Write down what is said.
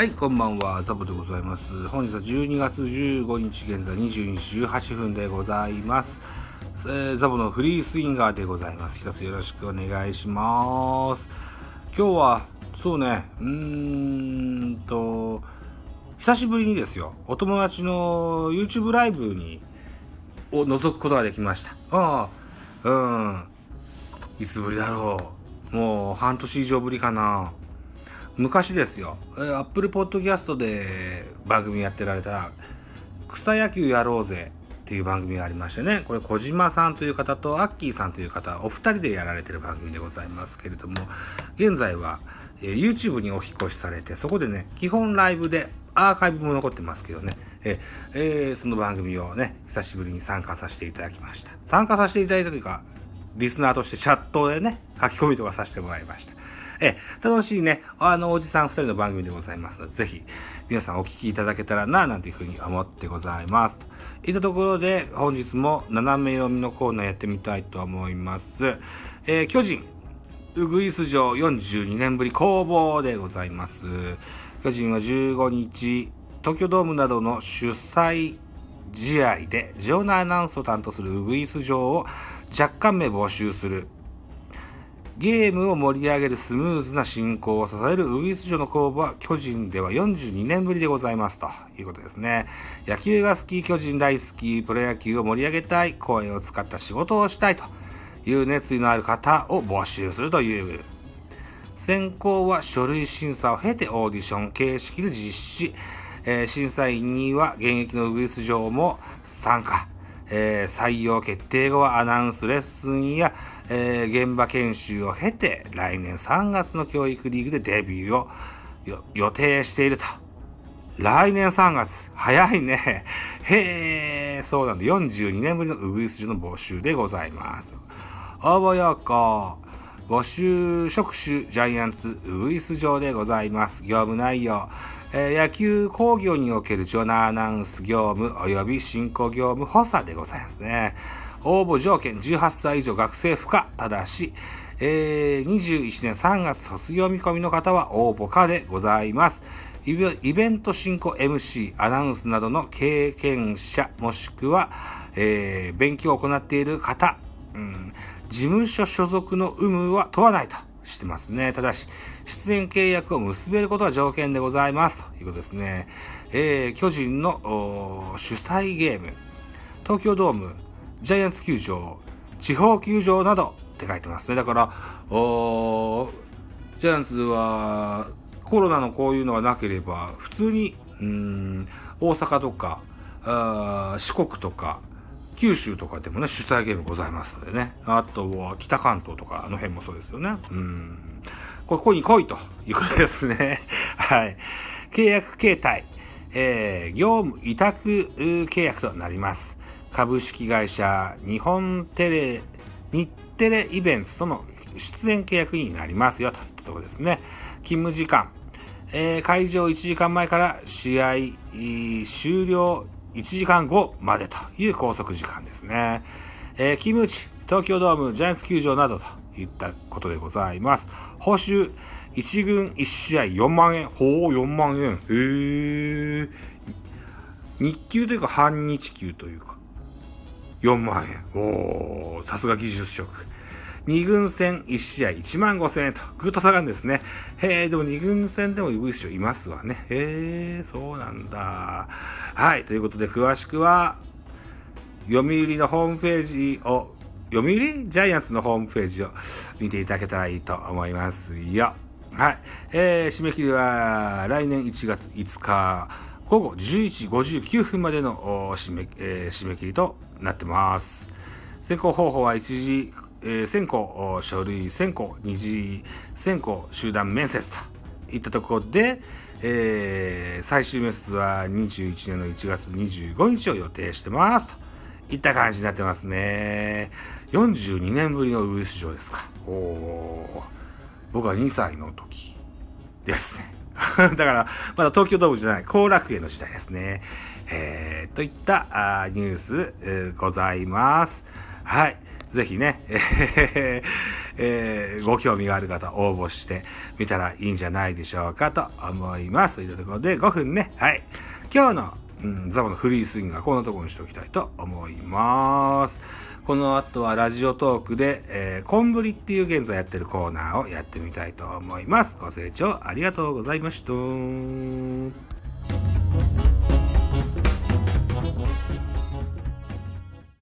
はい、こんばんは、ザボでございます。本日は12月15日現在22時18分でございます。えーザボのフリースインガーでございます。一つよろしくお願いします。今日は、そうね、うーんと、久しぶりにですよ、お友達の YouTube ライブに、を覗くことができました。ああ、うん。いつぶりだろう。もう半年以上ぶりかな。昔ですよ、えー、Apple Podcast で番組やってられた草野球やろうぜっていう番組がありましてね、これ小島さんという方とアッキーさんという方、お二人でやられてる番組でございますけれども、現在は、えー YouTube にお引越しされて、そこでね、基本ライブでアーカイブも残ってますけどね、ええーその番組をね、久しぶりに参加させていただきました。参加させていただいたというか、リスナーとしてチャットでね、書き込みとかさせてもらいました。え、楽しいね、あの、おじさん二人の番組でございますので、ぜひ、皆さんお聞きいただけたらな、なんていうふうに思ってございます。いったところで、本日も斜め読みのコーナーやってみたいと思います。えー巨人、ウグイス城42年ぶり攻防でございます。巨人は15日、東京ドームなどの主催試合で場内アナウンスを担当するウグイス城を若干名募集するゲームを盛り上げるスムーズな進行を支えるウグイス城の公募は巨人では42年ぶりでございますということですね。野球が好き、巨人大好き、プロ野球を盛り上げたい、声を使った仕事をしたいという熱意のある方を募集するという選考は書類審査を経てオーディション形式で実施。えー審査員には現役のウグイス城も参加。えー採用決定後はアナウンスレッスンや、えー現場研修を経て来年3月の教育リーグでデビューを予定していると。来年3月。早いね。へえ、そうなんだ。42年ぶりのウグイス城の募集でございます。応募要項。募集職種ジャイアンツウグイス城でございます。業務内容。えー野球工業における場内アナウンス業務及び進行業務補佐でございますね。応募条件18歳以上学生不可。ただし、えー21年3月卒業見込みの方は応募可でございます。イベイベント進行 MC、アナウンスなどの経験者、もしくは、えー勉強を行っている方、うん、事務所所属の有無は問わないとしてますね。ただし、出演契約を結べることが条件でございます。ということですね。えー巨人の主催ゲーム、東京ドーム、ジャイアンツ球場、地方球場などって書いてますね。だから、ジャイアンツはコロナのこういうのがなければ、普通に、うん、大阪とか、四国とか、九州とかでもね、主催ゲームございますのでね。あとは北関東とか、あの辺もそうですよね。うん。ここに来いということですね。はい。契約形態、えー業務委託契約となります。株式会社日本テレ、日テレイベントとの出演契約になりますよといったところですね。勤務時間、えー会場1時間前から試合終了1時間後までという拘束時間ですね。えー勤務地、東京ドーム、ジャイアンツ球場などといったことでございます。報酬、1軍1試合4万円。ほう、4万円。へえ。日給というか半日給というか。4万円。おー、さすが技術職。二軍戦1試合1万5千円と、ぐっと下がるんですね。へえ、でも二軍戦でもウグイスいますわね。へえ、そうなんだ。はい、ということで詳しくは、読売のホームページを、読売ジャイアンツのホームページを見ていただけたらいいと思いますよ。はい。えー、締め切りは来年1月5日午後11時59分までの締め,、えー締め切りとなってます。選考方法は一次、えー選考、書類選考、二次選考、集団面接といったところで、えー最終面接は21年の1月25日を予定してますといった感じになってますね。42年ぶりのウグイス城ですか。おー僕は2歳の時ですね。だから、まだ東京ドームじゃない、後楽園の時代ですね。えー、といったあニュース、えーございます。はい。ぜひね、え ーえー、ご興味がある方応募してみたらいいんじゃないでしょうかと思います。というところで5分ね、はい。今日の、うん、ザボのフリースイングはこんなところにしておきたいと思います。この後はラジオトークで、えー、コンブリっていう現在やってるコーナーをやってみたいと思います。ご清聴ありがとうございました。